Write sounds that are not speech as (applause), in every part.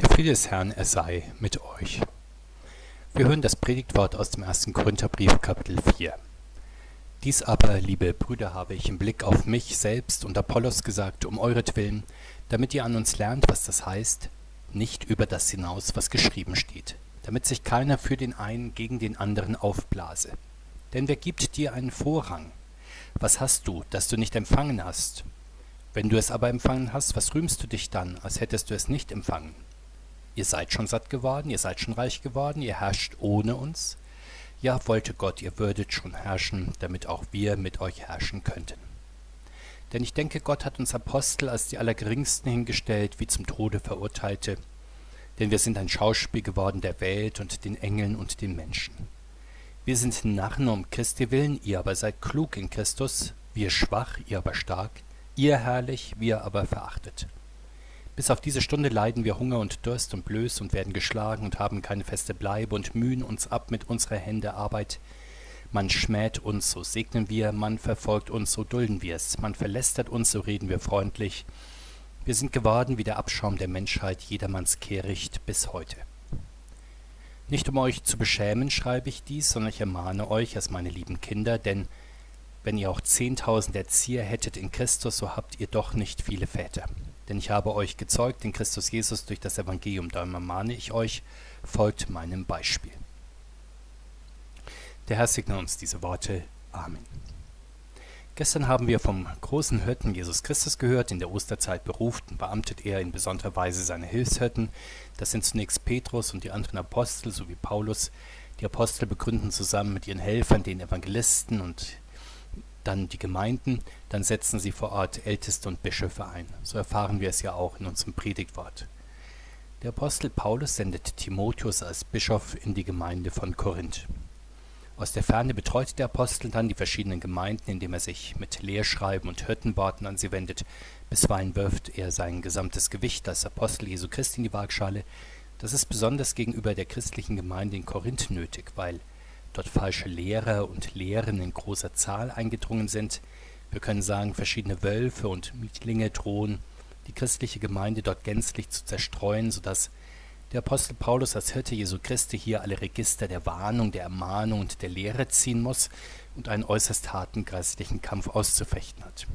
Der Friede des Herrn, er sei mit euch. Wir hören das Predigtwort aus dem ersten Korintherbrief, Kapitel 4. Dies aber, liebe Brüder, habe ich im Blick auf mich selbst und Apollos gesagt, um euretwillen, damit ihr an uns lernt, was das heißt, nicht über das hinaus, was geschrieben steht, damit sich keiner für den einen gegen den anderen aufblase. Denn wer gibt dir einen Vorrang? Was hast du, das du nicht empfangen hast? Wenn du es aber empfangen hast, was rühmst du dich dann, als hättest du es nicht empfangen? Ihr seid schon satt geworden, ihr seid schon reich geworden, ihr herrscht ohne uns. Ja, wollte Gott, ihr würdet schon herrschen, damit auch wir mit euch herrschen könnten. Denn ich denke, Gott hat uns Apostel als die Allergeringsten hingestellt, wie zum Tode Verurteilte. Denn wir sind ein Schauspiel geworden der Welt und den Engeln und den Menschen. Wir sind Narren um Christi willen, ihr aber seid klug in Christus, wir schwach, ihr aber stark, ihr herrlich, wir aber verachtet. Bis auf diese Stunde leiden wir Hunger und Durst und Blöß und werden geschlagen und haben keine feste Bleibe und mühen uns ab mit unserer Hände Arbeit. Man schmäht uns, so segnen wir, man verfolgt uns, so dulden wir's, man verlästert uns, so reden wir freundlich. Wir sind geworden wie der Abschaum der Menschheit, jedermanns Kehricht bis heute. Nicht um euch zu beschämen, schreibe ich dies, sondern ich ermahne euch als meine lieben Kinder, denn wenn ihr auch zehntausend Erzieher hättet in Christus, so habt ihr doch nicht viele Väter. Denn ich habe euch gezeugt in Christus Jesus durch das Evangelium, darum ermahne ich euch, folgt meinem Beispiel. Der Herr segne uns diese Worte. Amen. Gestern haben wir vom großen Hirten Jesus Christus gehört. In der Osterzeit beruft und beamtet er in besonderer Weise seine Hilfshirten. Das sind zunächst Petrus und die anderen Apostel sowie Paulus. Die Apostel begründen zusammen mit ihren Helfern, den Evangelisten und dann die Gemeinden, dann setzen sie vor Ort Älteste und Bischöfe ein. So erfahren wir es ja auch in unserem Predigtwort. Der Apostel Paulus sendet Timotheus als Bischof in die Gemeinde von Korinth. Aus der Ferne betreut der Apostel dann die verschiedenen Gemeinden, indem er sich mit Lehrschreiben und Hirtenworten an sie wendet. Bisweilen wirft er sein gesamtes Gewicht als Apostel Jesu Christi in die Waagschale. Das ist besonders gegenüber der christlichen Gemeinde in Korinth nötig, weil dort falsche Lehrer und Lehren in großer Zahl eingedrungen sind. Wir können sagen, verschiedene Wölfe und Mietlinge drohen, die christliche Gemeinde dort gänzlich zu zerstreuen, sodass der Apostel Paulus als Hirte Jesu Christi hier alle Register der Warnung, der Ermahnung und der Lehre ziehen muss und einen äußerst harten geistlichen Kampf auszufechten hat.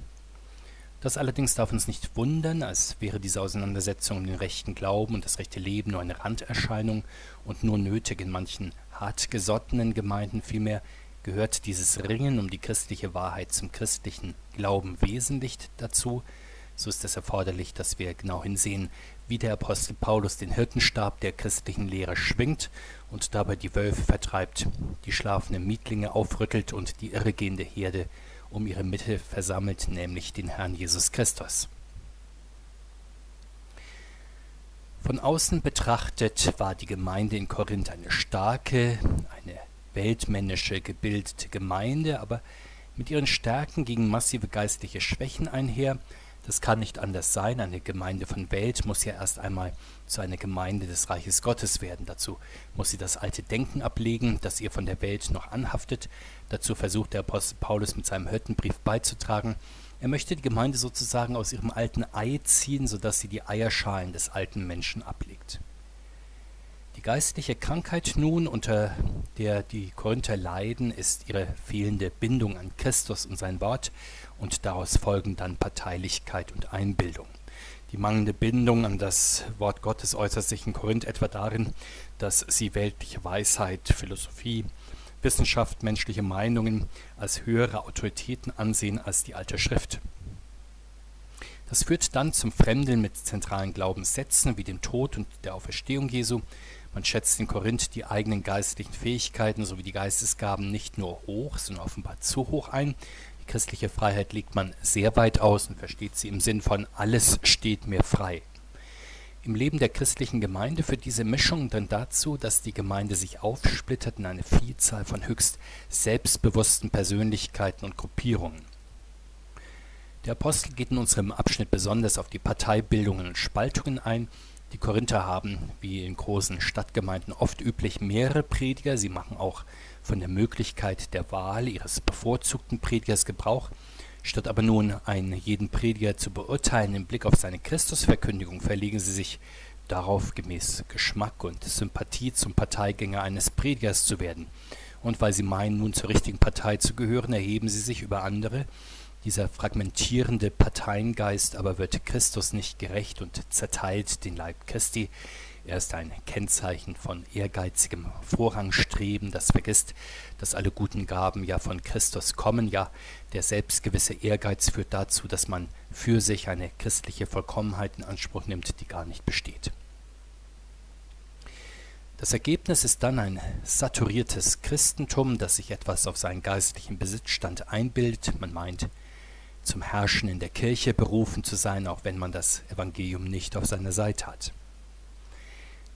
Das allerdings darf uns nicht wundern, als wäre diese Auseinandersetzung um den rechten Glauben und das rechte Leben nur eine Randerscheinung und nur nötig in manchen hartgesottenen Gemeinden. Vielmehr gehört dieses Ringen um die christliche Wahrheit zum christlichen Glauben wesentlich dazu, so ist es erforderlich, dass wir genau hinsehen, wie der Apostel Paulus den Hirtenstab der christlichen Lehre schwingt und dabei die Wölfe vertreibt, die schlafenden Mietlinge aufrüttelt und die irregehende Herde um ihre Mitte versammelt, nämlich den Herrn Jesus Christus. Von außen betrachtet war die Gemeinde in Korinth eine starke, eine weltmännische, gebildete Gemeinde, aber mit ihren Stärken gingen massive geistliche Schwächen einher. Das kann nicht anders sein. Eine Gemeinde von Welt muss ja erst einmal zu einer Gemeinde des Reiches Gottes werden. Dazu muss sie das alte Denken ablegen, das ihr von der Welt noch anhaftet. Dazu versucht der Apostel Paulus mit seinem Hirtenbrief beizutragen. Er möchte die Gemeinde sozusagen aus ihrem alten Ei ziehen, sodass sie die Eierschalen des alten Menschen ablegt. Die geistliche Krankheit nun, unter der die Korinther leiden, ist ihre fehlende Bindung an Christus und sein Wort und daraus folgen dann Parteilichkeit und Einbildung. Die mangelnde Bindung an das Wort Gottes äußert sich in Korinth etwa darin, dass sie weltliche Weisheit, Philosophie, Wissenschaft, menschliche Meinungen als höhere Autoritäten ansehen als die alte Schrift. Das führt dann zum Fremdeln mit zentralen Glaubenssätzen wie dem Tod und der Auferstehung Jesu. Man schätzt in Korinth die eigenen geistlichen Fähigkeiten sowie die Geistesgaben nicht nur hoch, sondern offenbar zu hoch ein. Die christliche Freiheit legt man sehr weit aus und versteht sie im Sinn von alles steht mir frei im Leben der christlichen Gemeinde führt diese Mischung dann dazu, dass die Gemeinde sich aufsplittert in eine Vielzahl von höchst selbstbewussten Persönlichkeiten und Gruppierungen. Der Apostel geht in unserem Abschnitt besonders auf die Parteibildungen und Spaltungen ein. Die Korinther haben, wie in großen Stadtgemeinden oft üblich, mehrere Prediger. Sie machen auch von der Möglichkeit der Wahl ihres bevorzugten Predigers Gebrauch. Statt aber nun einen jeden Prediger zu beurteilen im Blick auf seine Christusverkündigung, verlegen sie sich darauf, gemäß Geschmack und Sympathie zum Parteigänger eines Predigers zu werden. Und weil sie meinen, nun zur richtigen Partei zu gehören, erheben sie sich über andere. Dieser fragmentierende Parteiengeist aber wird Christus nicht gerecht und zerteilt den Leib Christi. Er ist ein Kennzeichen von ehrgeizigem Vorrangstreben, das vergisst, dass alle guten Gaben ja von Christus kommen. Ja, der selbstgewisse Ehrgeiz führt dazu, dass man für sich eine christliche Vollkommenheit in Anspruch nimmt, die gar nicht besteht. Das Ergebnis ist dann ein saturiertes Christentum, das sich etwas auf seinen geistlichen Besitzstand einbildet. Man meint, zum Herrschen in der Kirche berufen zu sein, auch wenn man das Evangelium nicht auf seiner Seite hat.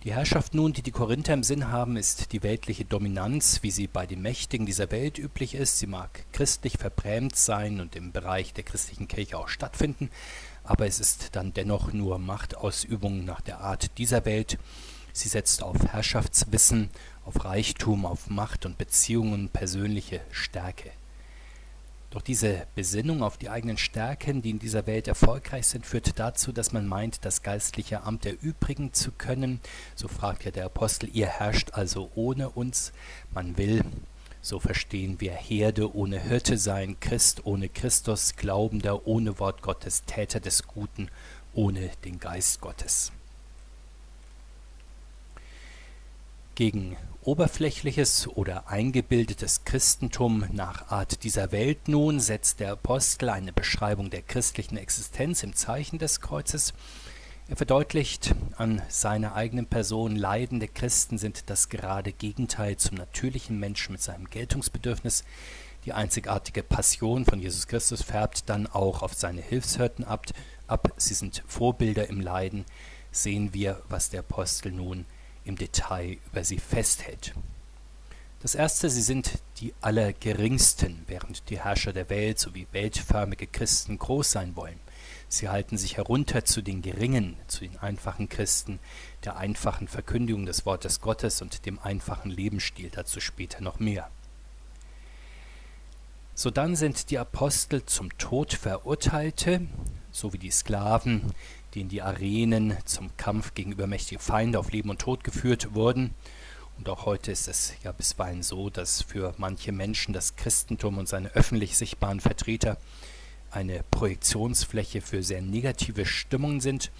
Die Herrschaft nun, die die Korinther im Sinn haben, ist die weltliche Dominanz, wie sie bei den Mächtigen dieser Welt üblich ist. Sie mag christlich verbrämt sein und im Bereich der christlichen Kirche auch stattfinden, aber es ist dann dennoch nur Machtausübung nach der Art dieser Welt. Sie setzt auf Herrschaftswissen, auf Reichtum, auf Macht und Beziehungen, persönliche Stärke. Doch diese Besinnung auf die eigenen Stärken, die in dieser Welt erfolgreich sind, führt dazu, dass man meint, das geistliche Amt erübrigen zu können. So fragt ja der Apostel, ihr herrscht also ohne uns. Man will, so verstehen wir, Herde ohne Hirte sein, Christ ohne Christus, Glaubender ohne Wort Gottes, Täter des Guten ohne den Geist Gottes. Gegen oberflächliches oder eingebildetes Christentum nach Art dieser Welt nun setzt der Apostel eine Beschreibung der christlichen Existenz im Zeichen des Kreuzes. Er verdeutlicht an seiner eigenen Person, leidende Christen sind das gerade Gegenteil zum natürlichen Menschen mit seinem Geltungsbedürfnis. Die einzigartige Passion von Jesus Christus färbt dann auch auf seine Hilfshirten ab. ab. Sie sind Vorbilder im Leiden. Sehen wir, was der Apostel nun im Detail über sie festhält. Das erste, sie sind die Allergeringsten, während die Herrscher der Welt sowie weltförmige Christen groß sein wollen. Sie halten sich herunter zu den Geringen, zu den einfachen Christen, der einfachen Verkündigung des Wortes Gottes und dem einfachen Lebensstil, dazu später noch mehr. Sodann sind die Apostel zum Tod Verurteilte, so wie die Sklaven, die in die Arenen zum Kampf gegen übermächtige Feinde auf Leben und Tod geführt wurden. Und auch heute ist es ja bisweilen so, dass für manche Menschen das Christentum und seine öffentlich sichtbaren Vertreter eine Projektionsfläche für sehr negative Stimmungen sind.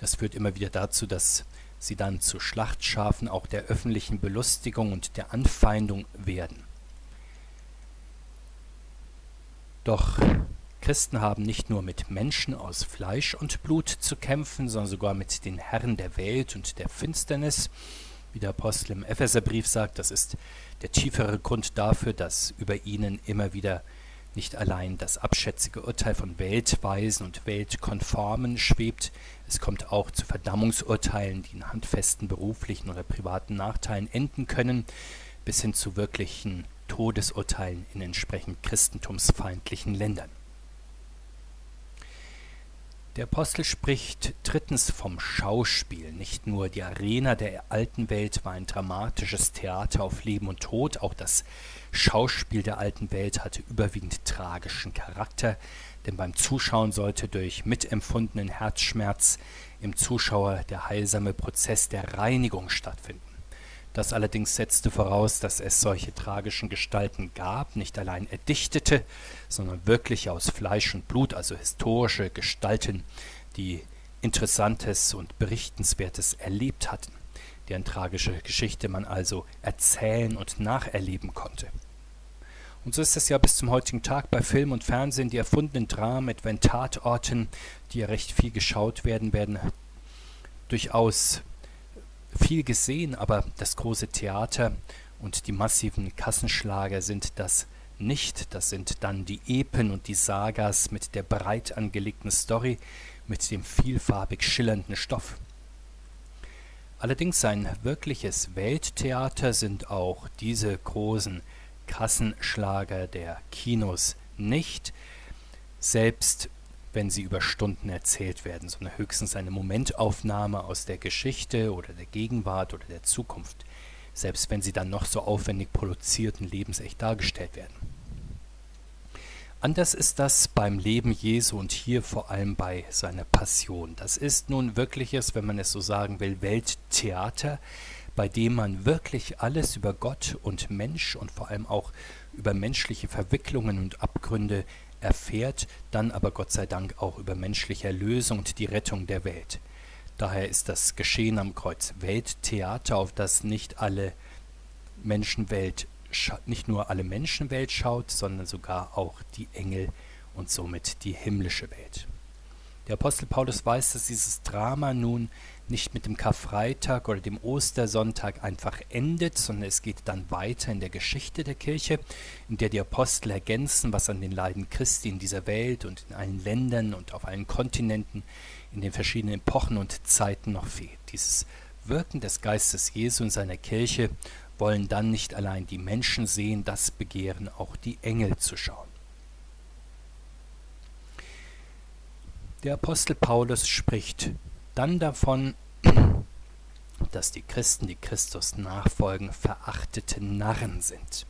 Das führt immer wieder dazu, dass sie dann zu Schlachtschafen auch der öffentlichen Belustigung und der Anfeindung werden. Doch Christen haben nicht nur mit Menschen aus Fleisch und Blut zu kämpfen, sondern sogar mit den Herren der Welt und der Finsternis. Wie der Apostel im Epheserbrief sagt, das ist der tiefere Grund dafür, dass über ihnen immer wieder nicht allein das abschätzige Urteil von Weltweisen und Weltkonformen schwebt, es kommt auch zu Verdammungsurteilen, die in handfesten beruflichen oder privaten Nachteilen enden können, bis hin zu wirklichen Todesurteilen in entsprechend christentumsfeindlichen Ländern. Der Apostel spricht drittens vom Schauspiel. Nicht nur die Arena der alten Welt war ein dramatisches Theater auf Leben und Tod, auch das Schauspiel der alten Welt hatte überwiegend tragischen Charakter, denn beim Zuschauen sollte durch mitempfundenen Herzschmerz im Zuschauer der heilsame Prozess der Reinigung stattfinden. Das allerdings setzte voraus, dass es solche tragischen Gestalten gab, nicht allein erdichtete, sondern wirklich aus Fleisch und Blut, also historische Gestalten, die Interessantes und Berichtenswertes erlebt hatten, deren tragische Geschichte man also erzählen und nacherleben konnte. Und so ist es ja bis zum heutigen Tag bei Film und Fernsehen, die erfundenen Dramen, in Tatorten, die ja recht viel geschaut werden, werden durchaus viel gesehen, aber das große Theater und die massiven Kassenschlager sind das nicht. Das sind dann die Epen und die Sagas mit der breit angelegten Story, mit dem vielfarbig schillernden Stoff. Allerdings ein wirkliches Welttheater sind auch diese großen Kassenschlager der Kinos nicht. Selbst wenn sie über Stunden erzählt werden, sondern höchstens eine Momentaufnahme aus der Geschichte oder der Gegenwart oder der Zukunft, selbst wenn sie dann noch so aufwendig produziert und lebensecht dargestellt werden. Anders ist das beim Leben Jesu und hier vor allem bei seiner Passion. Das ist nun wirkliches, wenn man es so sagen will, Welttheater, bei dem man wirklich alles über Gott und Mensch und vor allem auch über menschliche Verwicklungen und Abgründe erfährt, dann aber Gott sei Dank auch über menschliche Erlösung und die Rettung der Welt. Daher ist das Geschehen am Kreuz Welttheater, auf das nicht alle Menschenwelt nicht nur alle Menschenwelt schaut, sondern sogar auch die Engel und somit die himmlische Welt. Der Apostel Paulus weiß, dass dieses Drama nun nicht mit dem Karfreitag oder dem Ostersonntag einfach endet, sondern es geht dann weiter in der Geschichte der Kirche, in der die Apostel ergänzen, was an den Leiden Christi in dieser Welt und in allen Ländern und auf allen Kontinenten, in den verschiedenen Epochen und Zeiten noch fehlt. Dieses Wirken des Geistes Jesu in seiner Kirche wollen dann nicht allein die Menschen sehen, das begehren auch die Engel zu schauen. Der Apostel Paulus spricht dann davon, (clears throat) dass die Christen, die Christus nachfolgen, verachtete Narren sind.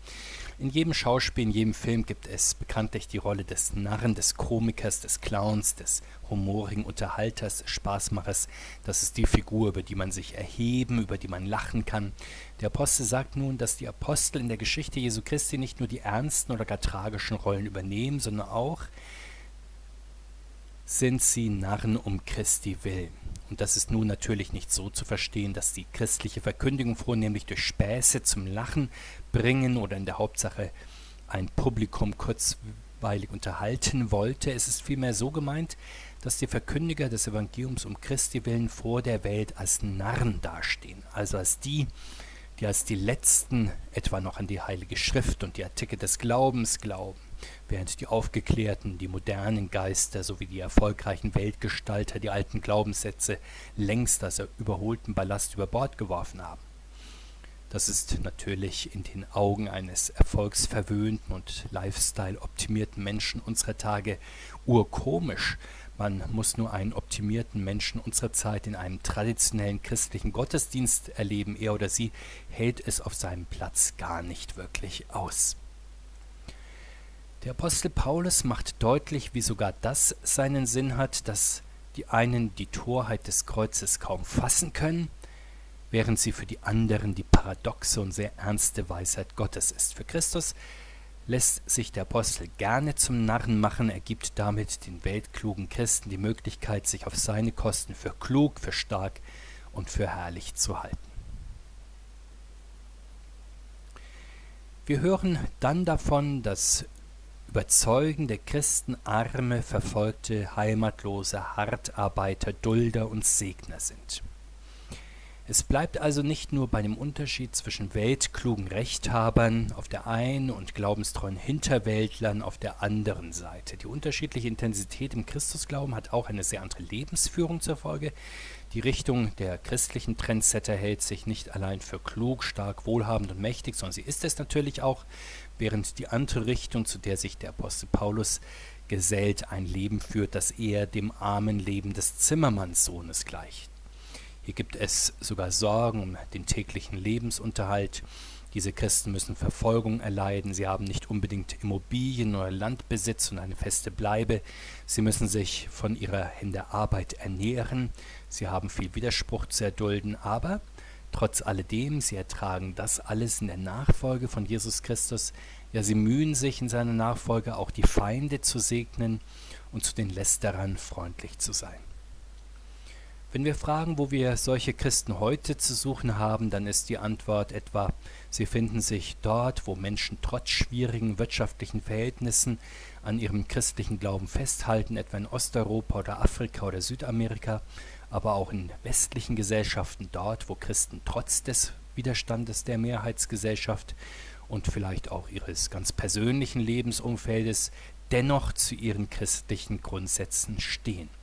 In jedem Schauspiel, in jedem Film gibt es bekanntlich die Rolle des Narren, des Komikers, des Clowns, des humorigen Unterhalters, Spaßmachers. Das ist die Figur, über die man sich erheben, über die man lachen kann. Der Apostel sagt nun, dass die Apostel in der Geschichte Jesu Christi nicht nur die ernsten oder gar tragischen Rollen übernehmen, sondern auch sind sie Narren um Christi willen. Und das ist nun natürlich nicht so zu verstehen, dass die christliche Verkündigung vornehmlich durch Späße zum Lachen bringen oder in der Hauptsache ein Publikum kurzweilig unterhalten wollte. Es ist vielmehr so gemeint, dass die Verkündiger des Evangeliums um Christi willen vor der Welt als Narren dastehen, also als die, die als die Letzten etwa noch an die Heilige Schrift und die Artikel des Glaubens glauben während die aufgeklärten, die modernen Geister sowie die erfolgreichen Weltgestalter die alten Glaubenssätze längst als überholten Ballast über Bord geworfen haben. Das ist natürlich in den Augen eines erfolgsverwöhnten und Lifestyle-optimierten Menschen unserer Tage urkomisch. Man muss nur einen optimierten Menschen unserer Zeit in einem traditionellen christlichen Gottesdienst erleben. Er oder sie hält es auf seinem Platz gar nicht wirklich aus. Der Apostel Paulus macht deutlich, wie sogar das seinen Sinn hat, dass die einen die Torheit des Kreuzes kaum fassen können, während sie für die anderen die paradoxe und sehr ernste Weisheit Gottes ist. Für Christus lässt sich der Apostel gerne zum Narren machen, er gibt damit den weltklugen Christen die Möglichkeit, sich auf seine Kosten für klug, für stark und für herrlich zu halten. Wir hören dann davon, dass überzeugende Christen arme, verfolgte, heimatlose Hartarbeiter, Dulder und Segner sind. Es bleibt also nicht nur bei dem Unterschied zwischen weltklugen Rechthabern auf der einen und glaubenstreuen Hinterwäldlern auf der anderen Seite. Die unterschiedliche Intensität im Christusglauben hat auch eine sehr andere Lebensführung zur Folge. Die Richtung der christlichen Trendsetter hält sich nicht allein für klug, stark, wohlhabend und mächtig, sondern sie ist es natürlich auch, während die andere Richtung, zu der sich der Apostel Paulus gesellt, ein Leben führt, das eher dem armen Leben des Zimmermannssohnes gleicht. Hier gibt es sogar Sorgen um den täglichen Lebensunterhalt. Diese Christen müssen Verfolgung erleiden. Sie haben nicht unbedingt Immobilien oder Landbesitz und eine feste Bleibe. Sie müssen sich von ihrer Hände Arbeit ernähren. Sie haben viel Widerspruch zu erdulden, aber Trotz alledem, sie ertragen das alles in der Nachfolge von Jesus Christus. Ja, sie mühen sich in seiner Nachfolge auch die Feinde zu segnen und zu den Lästerern freundlich zu sein. Wenn wir fragen, wo wir solche Christen heute zu suchen haben, dann ist die Antwort etwa, sie finden sich dort, wo Menschen trotz schwierigen wirtschaftlichen Verhältnissen an ihrem christlichen Glauben festhalten, etwa in Osteuropa oder Afrika oder Südamerika, aber auch in westlichen Gesellschaften dort, wo Christen trotz des Widerstandes der Mehrheitsgesellschaft und vielleicht auch ihres ganz persönlichen Lebensumfeldes dennoch zu ihren christlichen Grundsätzen stehen.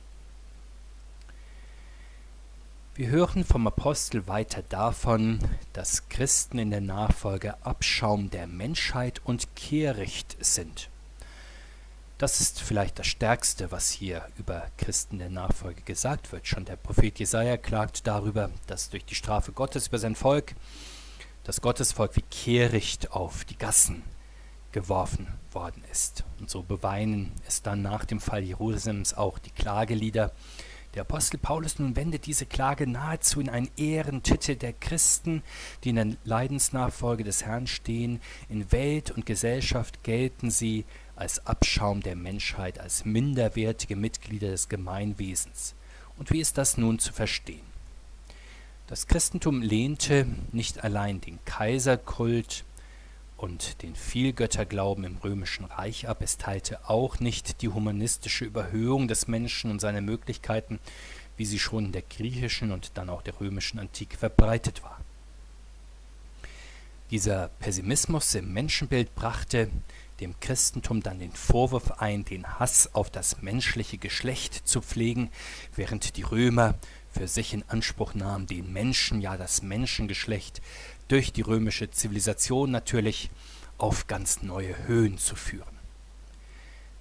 Wir hören vom Apostel weiter davon, dass Christen in der Nachfolge Abschaum der Menschheit und Kehricht sind. Das ist vielleicht das Stärkste, was hier über Christen der Nachfolge gesagt wird. Schon der Prophet Jesaja klagt darüber, dass durch die Strafe Gottes über sein Volk das Gottesvolk wie Kehricht auf die Gassen geworfen worden ist. Und so beweinen es dann nach dem Fall Jerusalems auch die Klagelieder. Der Apostel Paulus nun wendet diese Klage nahezu in einen Ehrentitel der Christen, die in der Leidensnachfolge des Herrn stehen. In Welt und Gesellschaft gelten sie als Abschaum der Menschheit, als minderwertige Mitglieder des Gemeinwesens. Und wie ist das nun zu verstehen? Das Christentum lehnte nicht allein den Kaiserkult und den Vielgötterglauben im römischen Reich ab, es teilte auch nicht die humanistische Überhöhung des Menschen und seine Möglichkeiten, wie sie schon in der griechischen und dann auch der römischen Antike verbreitet war. Dieser Pessimismus im Menschenbild brachte dem Christentum dann den Vorwurf ein, den Hass auf das menschliche Geschlecht zu pflegen, während die Römer für sich in Anspruch nahm, den Menschen, ja das Menschengeschlecht, durch die römische Zivilisation natürlich auf ganz neue Höhen zu führen.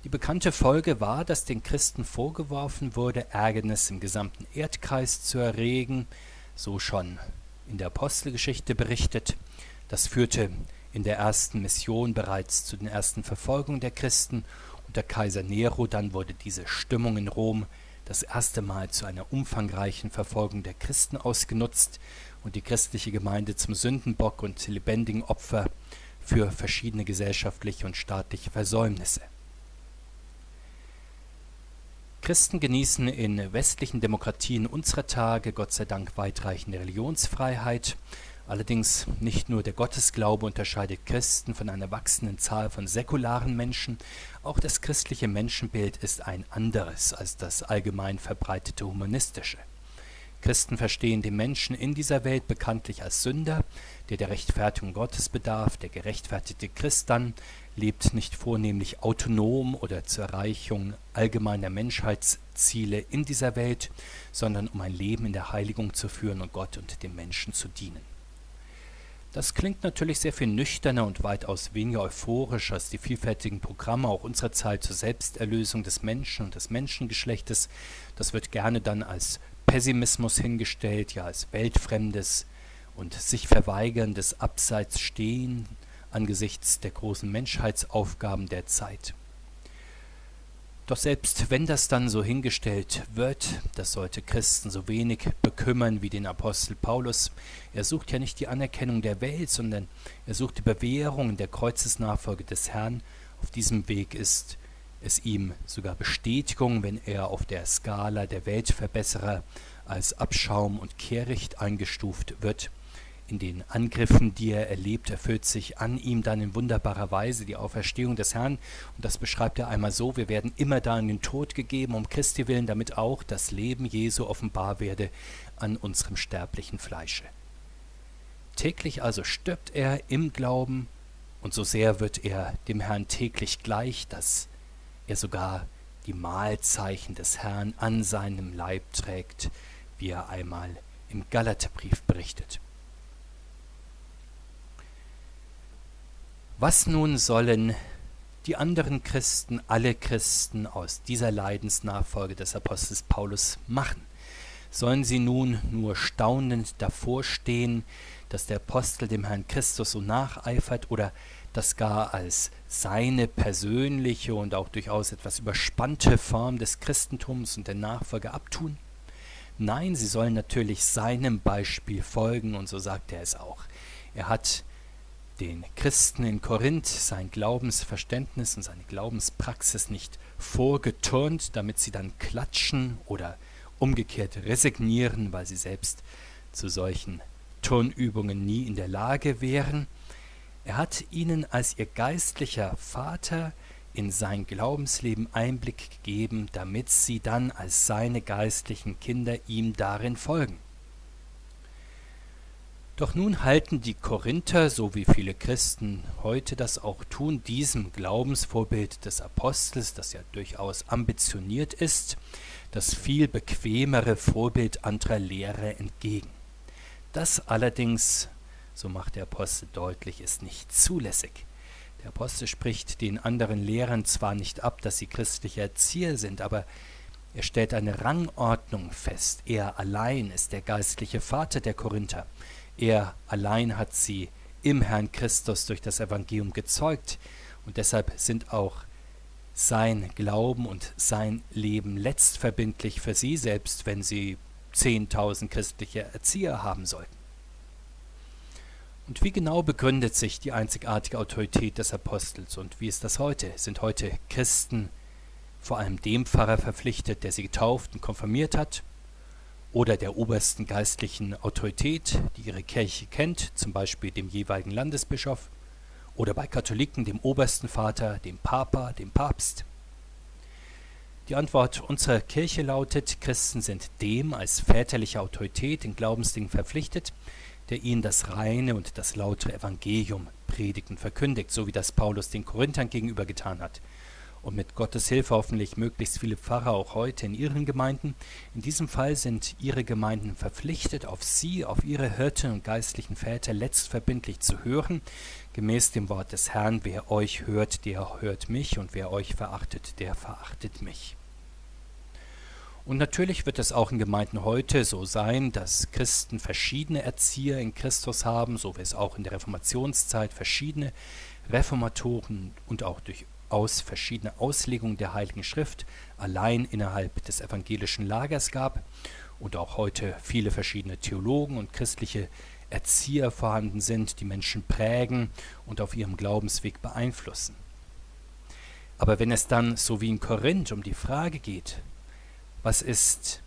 Die bekannte Folge war, dass den Christen vorgeworfen wurde, Ärgernis im gesamten Erdkreis zu erregen, so schon in der Apostelgeschichte berichtet. Das führte in der ersten Mission bereits zu den ersten Verfolgungen der Christen unter Kaiser Nero. Dann wurde diese Stimmung in Rom das erste Mal zu einer umfangreichen Verfolgung der Christen ausgenutzt und die christliche Gemeinde zum Sündenbock und lebendigen Opfer für verschiedene gesellschaftliche und staatliche Versäumnisse. Christen genießen in westlichen Demokratien unserer Tage Gott sei Dank weitreichende Religionsfreiheit. Allerdings nicht nur der Gottesglaube unterscheidet Christen von einer wachsenden Zahl von säkularen Menschen, auch das christliche Menschenbild ist ein anderes als das allgemein verbreitete humanistische. Christen verstehen den Menschen in dieser Welt bekanntlich als Sünder, der der Rechtfertigung Gottes bedarf. Der gerechtfertigte Christ dann lebt nicht vornehmlich autonom oder zur Erreichung allgemeiner Menschheitsziele in dieser Welt, sondern um ein Leben in der Heiligung zu führen und Gott und dem Menschen zu dienen. Das klingt natürlich sehr viel nüchterner und weitaus weniger euphorisch als die vielfältigen Programme auch unserer Zeit zur Selbsterlösung des Menschen und des Menschengeschlechtes. Das wird gerne dann als Pessimismus hingestellt, ja als weltfremdes und sich verweigerndes Abseitsstehen angesichts der großen Menschheitsaufgaben der Zeit. Doch selbst wenn das dann so hingestellt wird, das sollte Christen so wenig bekümmern wie den Apostel Paulus. Er sucht ja nicht die Anerkennung der Welt, sondern er sucht die Bewährung der Kreuzesnachfolge des Herrn. Auf diesem Weg ist es ihm sogar Bestätigung, wenn er auf der Skala der Weltverbesserer als Abschaum und Kehricht eingestuft wird in den Angriffen, die er erlebt, erfüllt sich an ihm dann in wunderbarer Weise die Auferstehung des Herrn. Und das beschreibt er einmal so, wir werden immer da in den Tod gegeben, um Christi willen, damit auch das Leben Jesu offenbar werde an unserem sterblichen Fleische. Täglich also stirbt er im Glauben, und so sehr wird er dem Herrn täglich gleich, dass er sogar die Mahlzeichen des Herrn an seinem Leib trägt, wie er einmal im Galaterbrief berichtet. Was nun sollen die anderen Christen, alle Christen aus dieser Leidensnachfolge des Apostels Paulus machen? Sollen sie nun nur staunend davor stehen, dass der Apostel dem Herrn Christus so nacheifert oder das gar als seine persönliche und auch durchaus etwas überspannte Form des Christentums und der Nachfolge abtun? Nein, sie sollen natürlich seinem Beispiel folgen und so sagt er es auch. Er hat den Christen in Korinth sein Glaubensverständnis und seine Glaubenspraxis nicht vorgeturnt, damit sie dann klatschen oder umgekehrt resignieren, weil sie selbst zu solchen Turnübungen nie in der Lage wären. Er hat ihnen als ihr geistlicher Vater in sein Glaubensleben Einblick gegeben, damit sie dann als seine geistlichen Kinder ihm darin folgen. Doch nun halten die Korinther, so wie viele Christen heute das auch tun, diesem Glaubensvorbild des Apostels, das ja durchaus ambitioniert ist, das viel bequemere Vorbild anderer Lehrer entgegen. Das allerdings, so macht der Apostel deutlich, ist nicht zulässig. Der Apostel spricht den anderen Lehrern zwar nicht ab, dass sie christliche Erzieher sind, aber er stellt eine Rangordnung fest. Er allein ist der geistliche Vater der Korinther. Er allein hat sie im Herrn Christus durch das Evangelium gezeugt Und deshalb sind auch sein Glauben und sein Leben letztverbindlich für sie, selbst wenn sie 10.000 christliche Erzieher haben sollten. Und wie genau begründet sich die einzigartige Autorität des Apostels und wie ist das heute? Sind heute Christen vor allem dem Pfarrer verpflichtet, der sie getauft und konfirmiert hat, oder der obersten geistlichen Autorität, die ihre Kirche kennt, zum Beispiel dem jeweiligen Landesbischof, oder bei Katholiken dem obersten Vater, dem Papa, dem Papst? Die Antwort unserer Kirche lautet, Christen sind dem als väterliche Autorität in Glaubensdingen verpflichtet, der ihnen das reine und das laute Evangelium predigt und verkündigt, so wie das Paulus den Korinthern gegenüber getan hat und mit Gottes Hilfe hoffentlich möglichst viele Pfarrer auch heute in ihren Gemeinden. In diesem Fall sind ihre Gemeinden verpflichtet, auf sie, auf ihre Hirten und geistlichen Väter letztverbindlich zu hören, gemäß dem Wort des Herrn, wer euch hört, der hört mich, und wer euch verachtet, der verachtet mich. Und natürlich wird es auch in Gemeinden heute so sein, dass Christen verschiedene Erzieher in Christus haben, so wie es auch in der Reformationszeit verschiedene Reformatoren und auch durch aus verschiedene Auslegungen der Heiligen Schrift allein innerhalb des evangelischen Lagers gab und auch heute viele verschiedene Theologen und christliche Erzieher vorhanden sind, die Menschen prägen und auf ihrem Glaubensweg beeinflussen. Aber wenn es dann, so wie in Korinth, um die Frage geht, was ist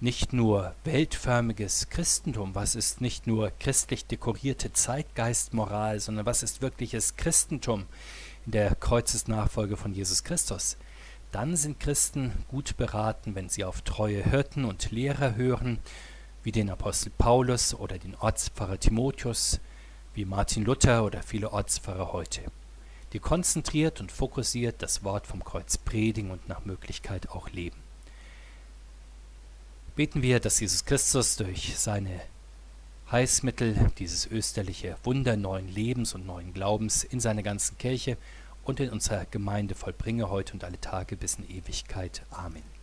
nicht nur weltförmiges Christentum, was ist nicht nur christlich dekorierte Zeitgeistmoral, sondern was ist wirkliches Christentum, in der Kreuzesnachfolge von Jesus Christus, dann sind Christen gut beraten, wenn sie auf treue Hirten und Lehrer hören, wie den Apostel Paulus oder den Ortspfarrer Timotheus, wie Martin Luther oder viele Ortspfarrer heute, die konzentriert und fokussiert das Wort vom Kreuz predigen und nach Möglichkeit auch leben. Beten wir, dass Jesus Christus durch seine Heißmittel, dieses österliche Wunder neuen Lebens und neuen Glaubens in seiner ganzen Kirche und in unserer Gemeinde vollbringe heute und alle Tage bis in Ewigkeit. Amen.